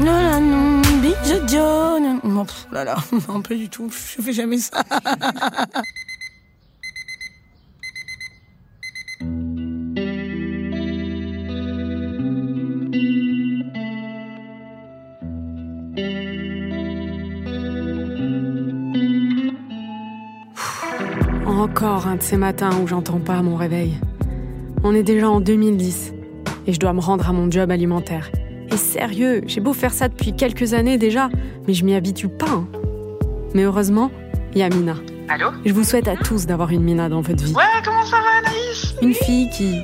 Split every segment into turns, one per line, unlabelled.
Non, non, bisous, John. Non, pff, là, là, non, pas du tout. Je fais jamais ça.
Encore un de ces matins où j'entends pas mon réveil. On est déjà en 2010 et je dois me rendre à mon job alimentaire. Et sérieux, j'ai beau faire ça depuis quelques années déjà, mais je m'y habitue pas. hein. Mais heureusement, il y a Mina.
Allô?
Je vous souhaite à tous d'avoir une Mina dans votre vie.
Ouais, comment ça va Anaïs?
Une fille qui,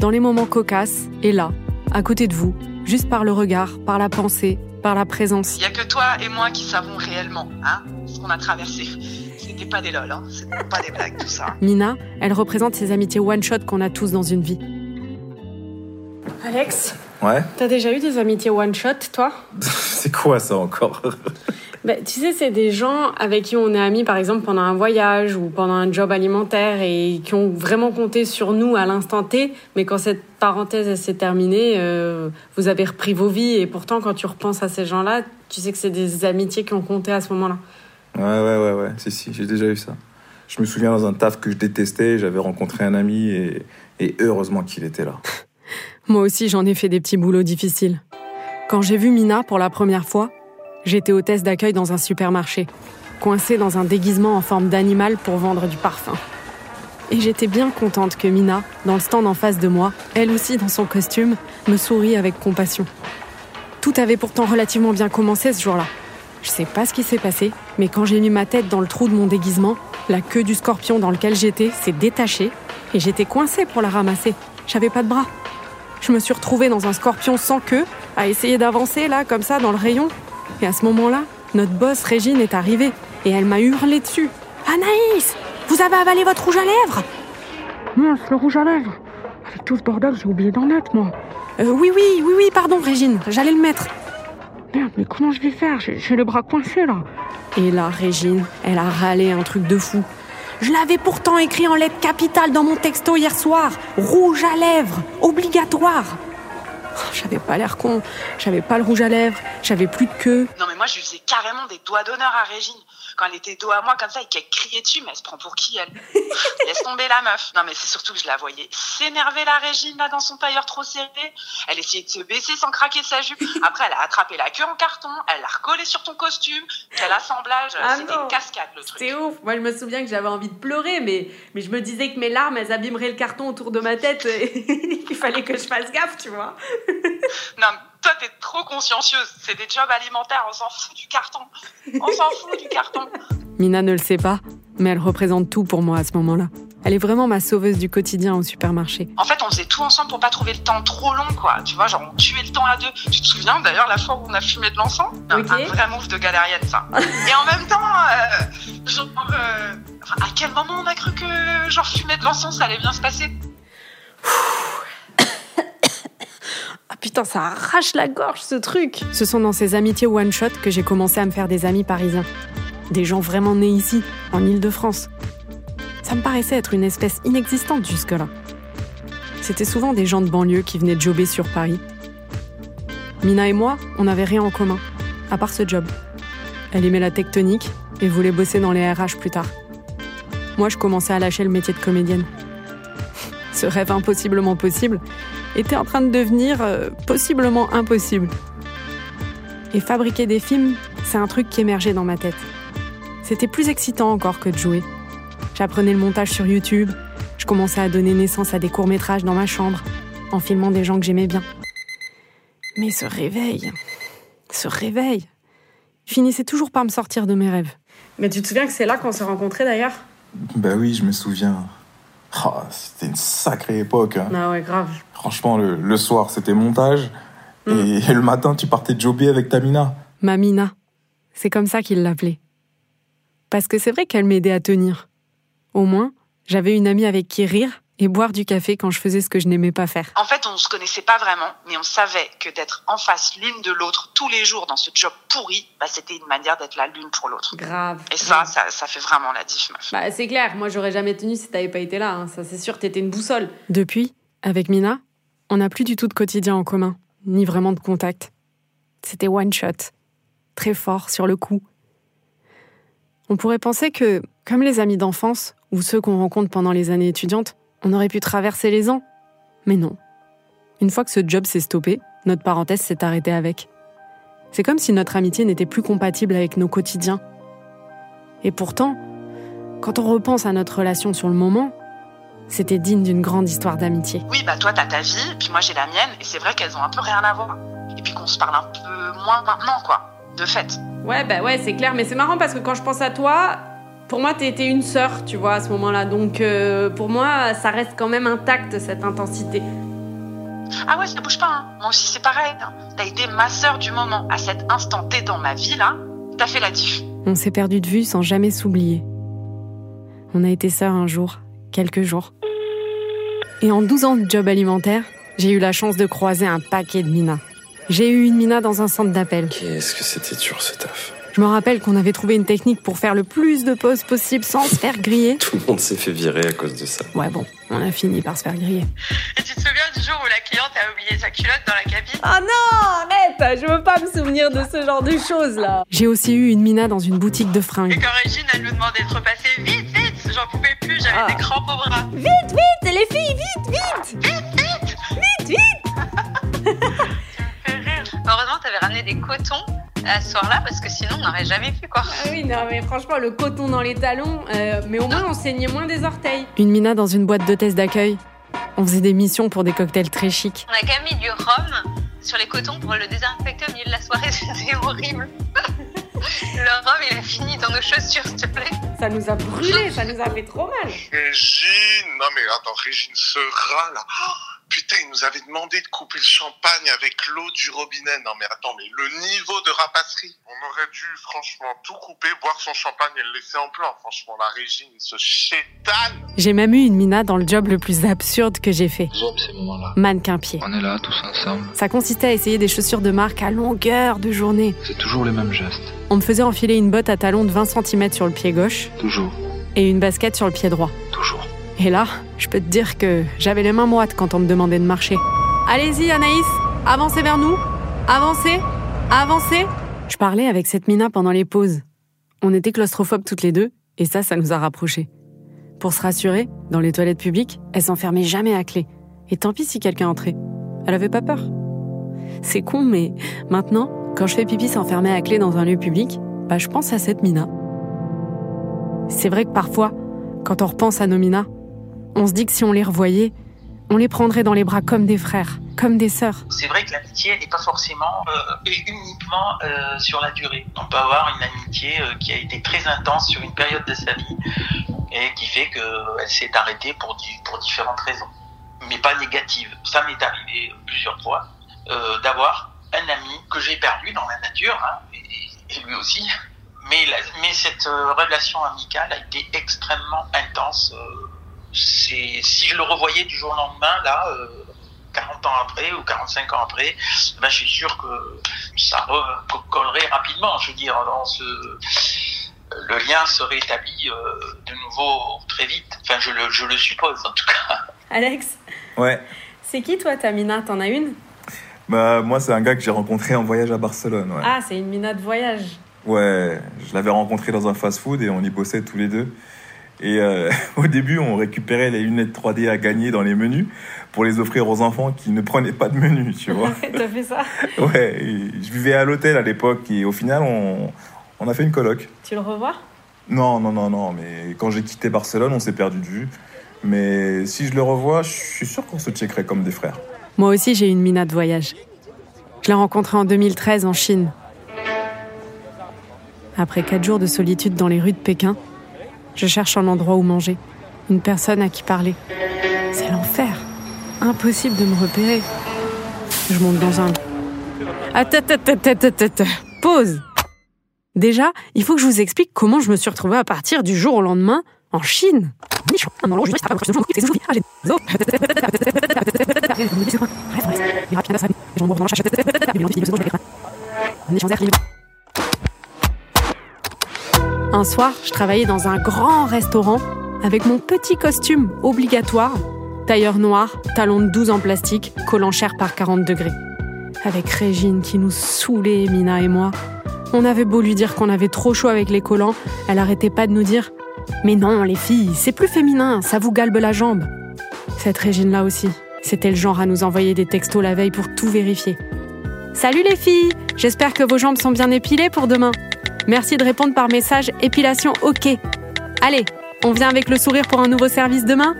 dans les moments cocasses, est là, à côté de vous, juste par le regard, par la pensée, par la présence.
Il y a que toi et moi qui savons réellement, hein, ce qu'on a traversé. C'était pas des lol, hein, c'était pas des blagues tout ça.
Mina, elle représente ces amitiés one-shot qu'on a tous dans une vie. Alex,
Ouais
t'as déjà eu des amitiés one-shot, toi
C'est quoi ça encore
Bah, tu sais, c'est des gens avec qui on est amis, par exemple, pendant un voyage ou pendant un job alimentaire et qui ont vraiment compté sur nous à l'instant T. Mais quand cette parenthèse s'est terminée, euh, vous avez repris vos vies. Et pourtant, quand tu repenses à ces gens-là, tu sais que c'est des amitiés qui ont compté à ce moment-là.
Ouais, ouais, ouais, ouais. Si, si, j'ai déjà eu ça. Je me souviens dans un taf que je détestais, j'avais rencontré un ami et, et heureusement qu'il était là.
Moi aussi, j'en ai fait des petits boulots difficiles. Quand j'ai vu Mina pour la première fois, j'étais hôtesse d'accueil dans un supermarché, coincée dans un déguisement en forme d'animal pour vendre du parfum. Et j'étais bien contente que Mina, dans le stand en face de moi, elle aussi dans son costume, me sourit avec compassion. Tout avait pourtant relativement bien commencé ce jour-là. Je sais pas ce qui s'est passé, mais quand j'ai mis ma tête dans le trou de mon déguisement, la queue du scorpion dans lequel j'étais s'est détachée et j'étais coincée pour la ramasser. J'avais pas de bras. Je me suis retrouvée dans un scorpion sans queue, à essayer d'avancer là, comme ça, dans le rayon. Et à ce moment-là, notre boss Régine est arrivée et elle m'a hurlé dessus. Anaïs, vous avez avalé votre rouge à lèvres
Mince, le rouge à lèvres. Avec tout ce bordel, j'ai oublié d'en mettre, moi.
Euh, Oui, oui, oui, oui, pardon Régine, j'allais le mettre.
Merde, mais comment je vais faire? J'ai j'ai le bras coincé, là.
Et là, Régine, elle a râlé un truc de fou. Je l'avais pourtant écrit en lettres capitales dans mon texto hier soir. Rouge à lèvres, obligatoire. Oh, J'avais pas l'air con, j'avais pas le rouge à lèvres, j'avais plus de queue.
Non mais moi je faisais carrément des doigts d'honneur à Régine. Quand elle était dos à moi comme ça et qu'elle criait dessus, mais elle se prend pour qui elle? Laisse tomber la meuf. Non mais c'est surtout que je la voyais s'énerver la Régine là dans son tailleur trop serré. Elle essayait de se baisser sans craquer sa jupe. Après elle a attrapé la queue en carton, elle l'a recollé sur ton costume. Quel assemblage
Ah
C'était
non.
une cascade le truc.
C'est ouf. Moi, je me souviens que j'avais envie de pleurer, mais, mais je me disais que mes larmes, elles abîmeraient le carton autour de ma tête et qu'il fallait que je fasse gaffe, tu vois.
Non, mais toi, t'es trop consciencieuse. C'est des jobs alimentaires, on s'en fout du carton. On s'en fout du carton.
Mina ne le sait pas, mais elle représente tout pour moi à ce moment-là. Elle est vraiment ma sauveuse du quotidien au supermarché.
En fait, on faisait tout ensemble pour pas trouver le temps trop long, quoi. Tu vois, genre, on tuait le temps à deux. Tu te souviens d'ailleurs la fois où on a fumé de l'encens? Un-
Ok.
Un vrai move de galérienne, ça. Et en même temps, euh, genre, euh, à quel moment on a cru que, genre, fumer de l'encens, ça allait bien se passer?
Putain, ça arrache la gorge ce truc Ce sont dans ces amitiés one-shot que j'ai commencé à me faire des amis parisiens. Des gens vraiment nés ici, en Ile-de-France. Ça me paraissait être une espèce inexistante jusque-là. C'était souvent des gens de banlieue qui venaient jobber sur Paris. Mina et moi, on n'avait rien en commun, à part ce job. Elle aimait la tectonique et voulait bosser dans les RH plus tard. Moi, je commençais à lâcher le métier de comédienne. Ce rêve impossiblement possible était en train de devenir euh, possiblement impossible. Et fabriquer des films, c'est un truc qui émergeait dans ma tête. C'était plus excitant encore que de jouer. J'apprenais le montage sur YouTube, je commençais à donner naissance à des courts-métrages dans ma chambre, en filmant des gens que j'aimais bien. Mais ce réveil, ce réveil, finissait toujours par me sortir de mes rêves.
Mais tu te souviens que c'est là qu'on s'est rencontrés d'ailleurs?
Bah oui, je me souviens. Ah, c'était une sacrée époque. hein.
Ah ouais, grave.
Franchement, le, le soir, c'était montage. Et, le matin, tu partais jobber avec ta mina.
Mamina. C'est comme ça qu'il l'appelait. Parce que c'est vrai qu'elle m'aidait à tenir. Au moins, j'avais une amie avec qui rire et boire du café quand je faisais ce que je n'aimais pas faire.
En fait, on se connaissait pas vraiment, mais on savait que d'être en face l'une de l'autre tous les jours dans ce job pourri, bah, c'était une manière d'être là l'une pour l'autre.
Grave.
Et ça, ça, ça fait vraiment la diff.
Bah, c'est clair, moi j'aurais jamais tenu si t'avais pas été là. hein. Ça, c'est sûr, t'étais une boussole.
Depuis, avec Mina, on n'a plus du tout de quotidien en commun, ni vraiment de contact. C'était one shot, très fort sur le coup. On pourrait penser que, comme les amis d'enfance ou ceux qu'on rencontre pendant les années étudiantes, on aurait pu traverser les ans. Mais non. Une fois que ce job s'est stoppé, notre parenthèse s'est arrêtée avec. C'est comme si notre amitié n'était plus compatible avec nos quotidiens. Et pourtant, quand on repense à notre relation sur le moment, c'était digne d'une grande histoire d'amitié.
Oui, bah toi, t'as ta vie, puis moi j'ai la mienne, et c'est vrai qu'elles ont un peu rien à voir. Et puis qu'on se parle un peu moins maintenant, quoi. De fait.
Ouais, bah ouais, c'est clair, mais c'est marrant parce que quand je pense à toi, pour moi, t'étais une sœur, tu vois, à ce moment-là. Donc, euh, pour moi, ça reste quand même intact, cette intensité.
Ah ouais, ça bouge pas, hein. Moi aussi, c'est pareil. hein. T'as été ma sœur du moment. À cet instant T dans ma vie, là, t'as fait la diff.
On s'est perdu de vue sans jamais s'oublier. On a été sœurs un jour, quelques jours. Et en 12 ans de job alimentaire, j'ai eu la chance de croiser un paquet de minas. J'ai eu une mina dans un centre d'appel.
Qu'est-ce que c'était dur ce taf?
Je me rappelle qu'on avait trouvé une technique pour faire le plus de pauses possible sans se faire griller.
Tout le monde s'est fait virer à cause de ça.
Ouais bon, on a fini par se faire griller.
Et tu te souviens du jour où la cliente a oublié sa culotte dans la cabine?
Ah non, arrête Je veux pas me souvenir de ce genre de choses, là.
J'ai aussi eu une mina dans une boutique de
Et
fringues.
quand Régine, elle nous demandait de repasser vite, vite, j'en pouvais plus, j'avais
Ah.
des crampes au bras.
Vite, vite, les filles, vite, vite Vite, vite
Heureusement, t'avais ramené des cotons à ce soir-là parce que sinon on n'aurait jamais pu quoi.
Ah oui, non, mais franchement, le coton dans les talons, euh, mais au moins on saignait moins des orteils.
Une mina dans une boîte d'hôtesse d'accueil. On faisait des missions pour des cocktails très chics.
On a quand même mis du rhum sur les cotons pour le désinfecter au milieu de la soirée, c'était horrible. le rhum, il a fini dans nos chaussures, s'il te plaît.
Ça nous a brûlé, ça nous a fait trop mal.
Régine Non mais attends, Régine, ce rat là Oh, Putain, il nous avait demandé de couper le champagne avec l'eau du robinet. Non mais attends, mais le niveau de rapasserie On aurait dû franchement tout couper, boire son champagne et le laisser en plan. Franchement, la Régine, ce chétane
J'ai même eu une mina dans le job le plus absurde que j'ai fait.
J'aime ces moments-là.
Mannequin pied.
On est là tous ensemble.
Ça consistait à essayer des chaussures de marque à longueur de journée.
C'est toujours les mêmes gestes.
On me faisait enfiler une botte à talons de 20 cm sur le pied gauche
Toujours.
et une basket sur le pied droit.
Toujours.
Et là, je peux te dire que j'avais les mains moites quand on me demandait de marcher. Allez-y, Anaïs, avancez vers nous. Avancez, avancez. Je parlais avec cette mina pendant les pauses. On était claustrophobes toutes les deux, et ça, ça nous a rapprochés. Pour se rassurer, dans les toilettes publiques, elle s'enfermait jamais à clé. Et tant pis si quelqu'un entrait. Elle avait pas peur. C'est con, mais maintenant, quand je fais pipi s'enfermer à clé dans un lieu public, bah, je pense à cette mina. C'est vrai que parfois, quand on repense à nos minas, on se dit que si on les revoyait, on les prendrait dans les bras comme des frères, comme des sœurs.
C'est vrai que l'amitié, n'est pas forcément euh, et uniquement euh, sur la durée. On peut avoir une amitié euh, qui a été très intense sur une période de sa vie et qui fait qu'elle s'est arrêtée pour, di- pour différentes raisons, mais pas négatives. Ça m'est arrivé plusieurs fois d'avoir un ami que j'ai perdu dans la nature, hein, et, lui aussi. Mais, cette relation amicale a été extrêmement intense. Euh, c'est si je le revoyais du jour au lendemain, là, euh, 40 ans après ou 45 ans après, ben, je suis sûr que ça collerait rapidement. Je veux dire, le lien serait établi euh, de nouveau très vite. Enfin, je le, je le suppose en tout cas.
Alex,
Ouais.
c'est qui toi ta mina? T'en as une?
Bah, moi, c'est un gars que j'ai rencontré en voyage à Barcelone. Ouais.
Ah, c'est une mina de voyage.
Ouais, je l'avais rencontré dans un fast-food et on y bossait tous les deux. Et euh, au début, on récupérait les lunettes 3D à gagner dans les menus pour les offrir aux enfants qui ne prenaient pas de menu, tu vois.
T'as fait ça
Ouais, je vivais à l'hôtel à l'époque et au final, on, on a fait une coloc.
Tu le revois?
Non, non, non, non, mais quand j'ai quitté Barcelone, on s'est perdu de vue. Mais si je le revois, je suis sûr qu'on se checkerait comme des frères.
Moi aussi, j'ai une mina de voyage. Je l'ai rencontrée en 2013 en Chine. Après quatre jours de solitude dans les rues de Pékin, je cherche un endroit où manger. une personne à qui parler. C'est l'enfer. Impossible de me repérer. Je monte dans un... Attends, attends, attends, attends, attends. Pause. Déjà, il faut que je vous explique comment je me suis retrouvée à partir du jour au lendemain en Chine. Un soir, je travaillais dans un grand restaurant avec mon petit costume obligatoire, tailleur noir, talon de 12 en plastique, collant cher par 40 degrés. Avec Régine qui nous saoulait, Mina et moi. On avait beau lui dire qu'on avait trop chaud avec les collants, elle arrêtait pas de nous dire Mais non, les filles, c'est plus féminin, ça vous galbe la jambe. Cette Régine-là aussi, c'était le genre à nous envoyer des textos la veille pour tout vérifier. Salut les filles, j'espère que vos jambes sont bien épilées pour demain. Merci de répondre par message épilation OK. Allez, on vient avec le sourire pour un nouveau service demain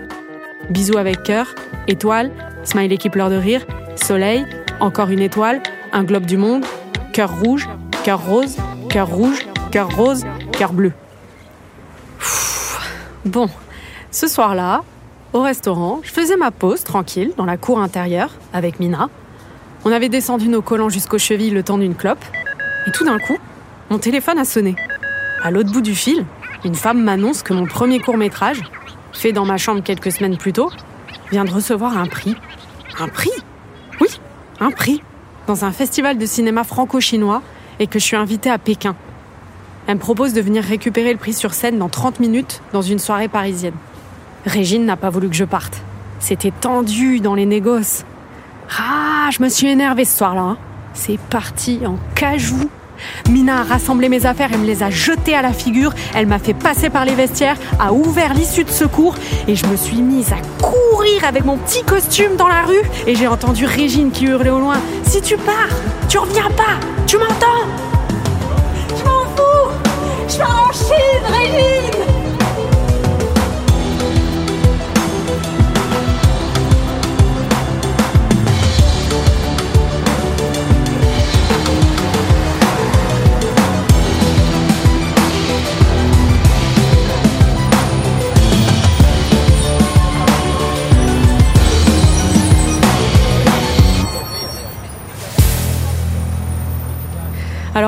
Bisous avec cœur, étoile, smiley qui pleure de rire, soleil, encore une étoile, un globe du monde, cœur rouge, cœur rose, cœur rouge, cœur rose, cœur bleu. Bon, ce soir-là, au restaurant, je faisais ma pause tranquille dans la cour intérieure avec Mina. On avait descendu nos collants jusqu'aux chevilles le temps d'une clope. Et tout d'un coup, mon téléphone a sonné. À l'autre bout du fil, une femme m'annonce que mon premier court métrage, fait dans ma chambre quelques semaines plus tôt, vient de recevoir un prix. Un prix? Oui, un prix. Dans un festival de cinéma franco-chinois et que je suis invitée à Pékin. Elle me propose de venir récupérer le prix sur scène dans 30 minutes dans une soirée parisienne. Régine n'a pas voulu que je parte. C'était tendu dans les négoces. Ah, je me suis énervée ce soir-là. Hein. C'est parti en cajou. Mina a rassemblé mes affaires et me les a jetées à la figure. Elle m'a fait passer par les vestiaires, a ouvert l'issue de secours et je me suis mise à courir avec mon petit costume dans la rue. Et j'ai entendu Régine qui hurlait au loin Si tu pars, tu reviens pas, tu m'entends?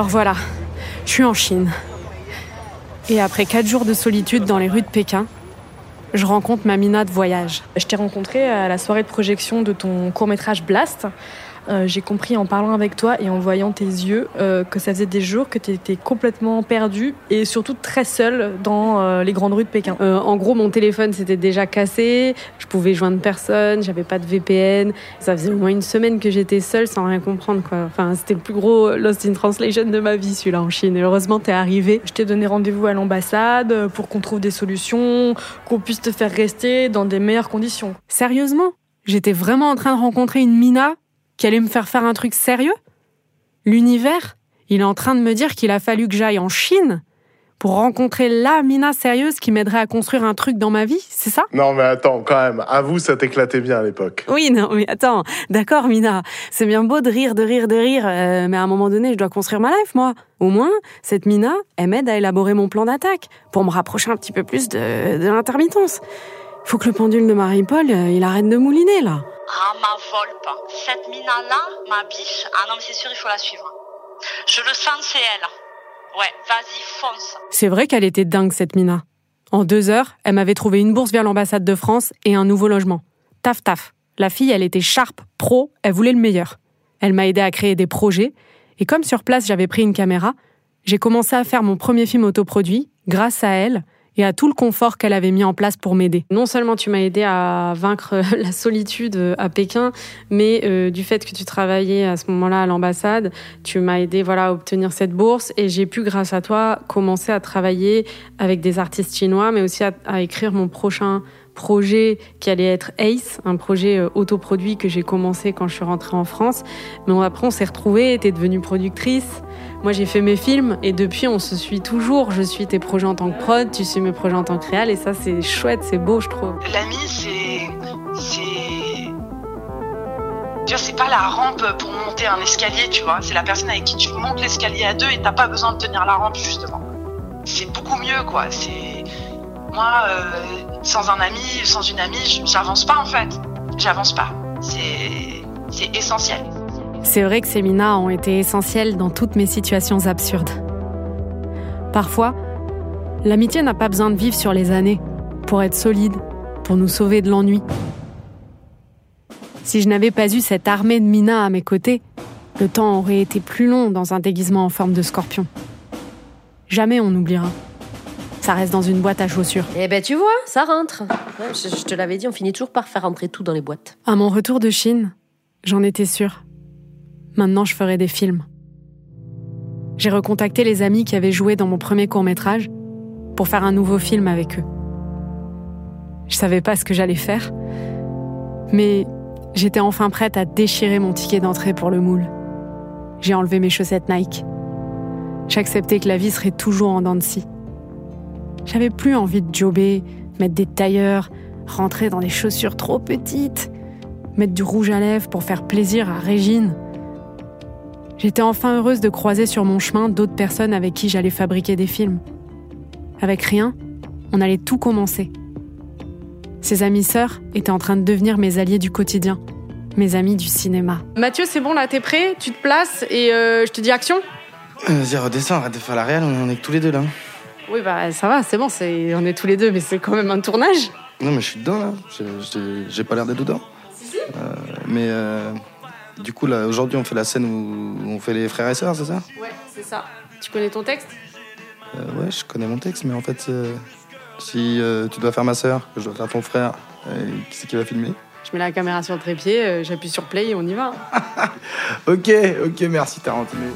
Voilà, je suis en Chine. Et après quatre jours de solitude dans les rues de Pékin, je rencontre ma Mina de voyage.
Je t'ai rencontré à la soirée de projection de ton court-métrage Blast. Euh, j'ai compris en parlant avec toi et en voyant tes yeux euh, que ça faisait des jours que tu étais complètement perdue et surtout très seule dans euh, les grandes rues de Pékin.
en gros, mon téléphone s'était déjà cassé, je pouvais joindre personne, j'avais pas de VPN. Ça faisait au moins une semaine que j'étais seule sans rien comprendre. Quoi. Enfin, c'était le plus gros Lost in Translation de ma vie, celui-là en Chine. Et heureusement, t'es arrivé.
Je t'ai donné rendez-vous à l'ambassade pour qu'on trouve des solutions, qu'on puisse te faire rester dans des meilleures conditions.
Sérieusement? J'étais vraiment en train de rencontrer une Mina qui allait me faire faire un truc sérieux? L'univers, il est en train de me dire qu'il a fallu que j'aille en Chine pour rencontrer la Mina sérieuse qui m'aiderait à construire un truc dans ma vie, c'est ça?
Non mais attends, quand même, avoue, ça t'éclatait bien à l'époque.
Oui, non mais attends, d'accord Mina, c'est bien beau de rire, de rire, de rire, euh, mais à un moment donné, je dois construire ma life, moi. Au moins, cette Mina, elle m'aide à élaborer mon plan d'attaque, pour me rapprocher un petit peu plus de, de l'intermittence. Faut que le pendule de Marie-Paul, euh, il arrête de mouliner, là.
Ah, ma volpe. Cette mina-là, ma biche. Ah non, mais c'est sûr, il faut la suivre. Je le sens, c'est elle. Ouais, vas-y, fonce.
C'est vrai qu'elle était dingue, cette Mina. En deux heures, elle m'avait trouvé une bourse vers l'ambassade de France et un nouveau logement. Taf taf. La fille, elle était sharp, pro, elle voulait le meilleur. Elle m'a aidé à créer des projets, et comme sur place j'avais pris une caméra, j'ai commencé à faire mon premier film autoproduit, grâce à elle, et à tout le confort qu'elle avait mis en place pour m'aider. Non seulement tu m'as aidé à vaincre la solitude à Pékin, mais euh, du fait que tu travaillais à ce moment-là à l'ambassade, tu m'as aidé voilà à obtenir cette bourse et j'ai pu grâce à toi commencer à travailler avec des artistes chinois, mais aussi à, à écrire mon prochain projet qui allait être Ace, un projet euh, autoproduit que j'ai commencé quand je suis rentrée en France. Mais après, on s'est retrouvés, t'es devenue productrice. Moi, j'ai fait mes films et depuis, on se suit toujours. Je suis tes projets en tant que prod, tu suis mes projets en tant que réal et ça, c'est chouette, c'est beau, je trouve.
L'ami, c'est. C'est. C'est pas la rampe pour monter un escalier, tu vois. C'est la personne avec qui tu montes l'escalier à deux et t'as pas besoin de tenir la rampe, justement. C'est beaucoup mieux, quoi. C'est Moi, euh, sans un ami, sans une amie, j'avance pas en fait. J'avance pas. C'est, c'est essentiel.
C'est vrai que ces minas ont été essentielles dans toutes mes situations absurdes. Parfois, l'amitié n'a pas besoin de vivre sur les années pour être solide, pour nous sauver de l'ennui. Si je n'avais pas eu cette armée de minas à mes côtés, le temps aurait été plus long dans un déguisement en forme de scorpion. Jamais on n'oubliera. Ça reste dans une boîte à chaussures.
Eh ben tu vois, ça rentre. Je, je te l'avais dit, on finit toujours par faire rentrer tout dans les boîtes.
À mon retour de Chine, j'en étais sûre. Maintenant, je ferai des films. J'ai recontacté les amis qui avaient joué dans mon premier court métrage pour faire un nouveau film avec eux. Je savais pas ce que j'allais faire, mais j'étais enfin prête à déchirer mon ticket d'entrée pour le moule. J'ai enlevé mes chaussettes Nike. J'acceptais que la vie serait toujours en dents de scie. J'avais plus envie de jobber, mettre des tailleurs, rentrer dans des chaussures trop petites, mettre du rouge à lèvres pour faire plaisir à Régine. J'étais enfin heureuse de croiser sur mon chemin d'autres personnes avec qui j'allais fabriquer des films. Avec rien, on allait tout commencer. Ces amis sœurs étaient en train de devenir mes alliés du quotidien, mes amis du cinéma.
Mathieu, c'est bon là, t'es prêt? Tu te places et euh, je te dis action?
Vas-y, redescends, arrête de faire la réelle, on est que tous les deux là.
Oui, bah ça va, c'est bon, c'est... on est tous les deux, mais c'est quand même un tournage.
Non, mais je suis dedans là, j'ai pas l'air d'être dedans. Euh, mais euh, du coup, là, aujourd'hui, on fait la scène où on fait les frères et sœurs, c'est ça
Ouais, c'est ça. Tu connais ton texte
Euh, Ouais, je connais mon texte, mais en fait, euh, si euh, tu dois faire ma sœur, que je dois faire ton frère, qui c'est qui va filmer
Je mets la caméra sur le trépied, j'appuie sur play et on y va.
Ok, ok, merci Tarantino.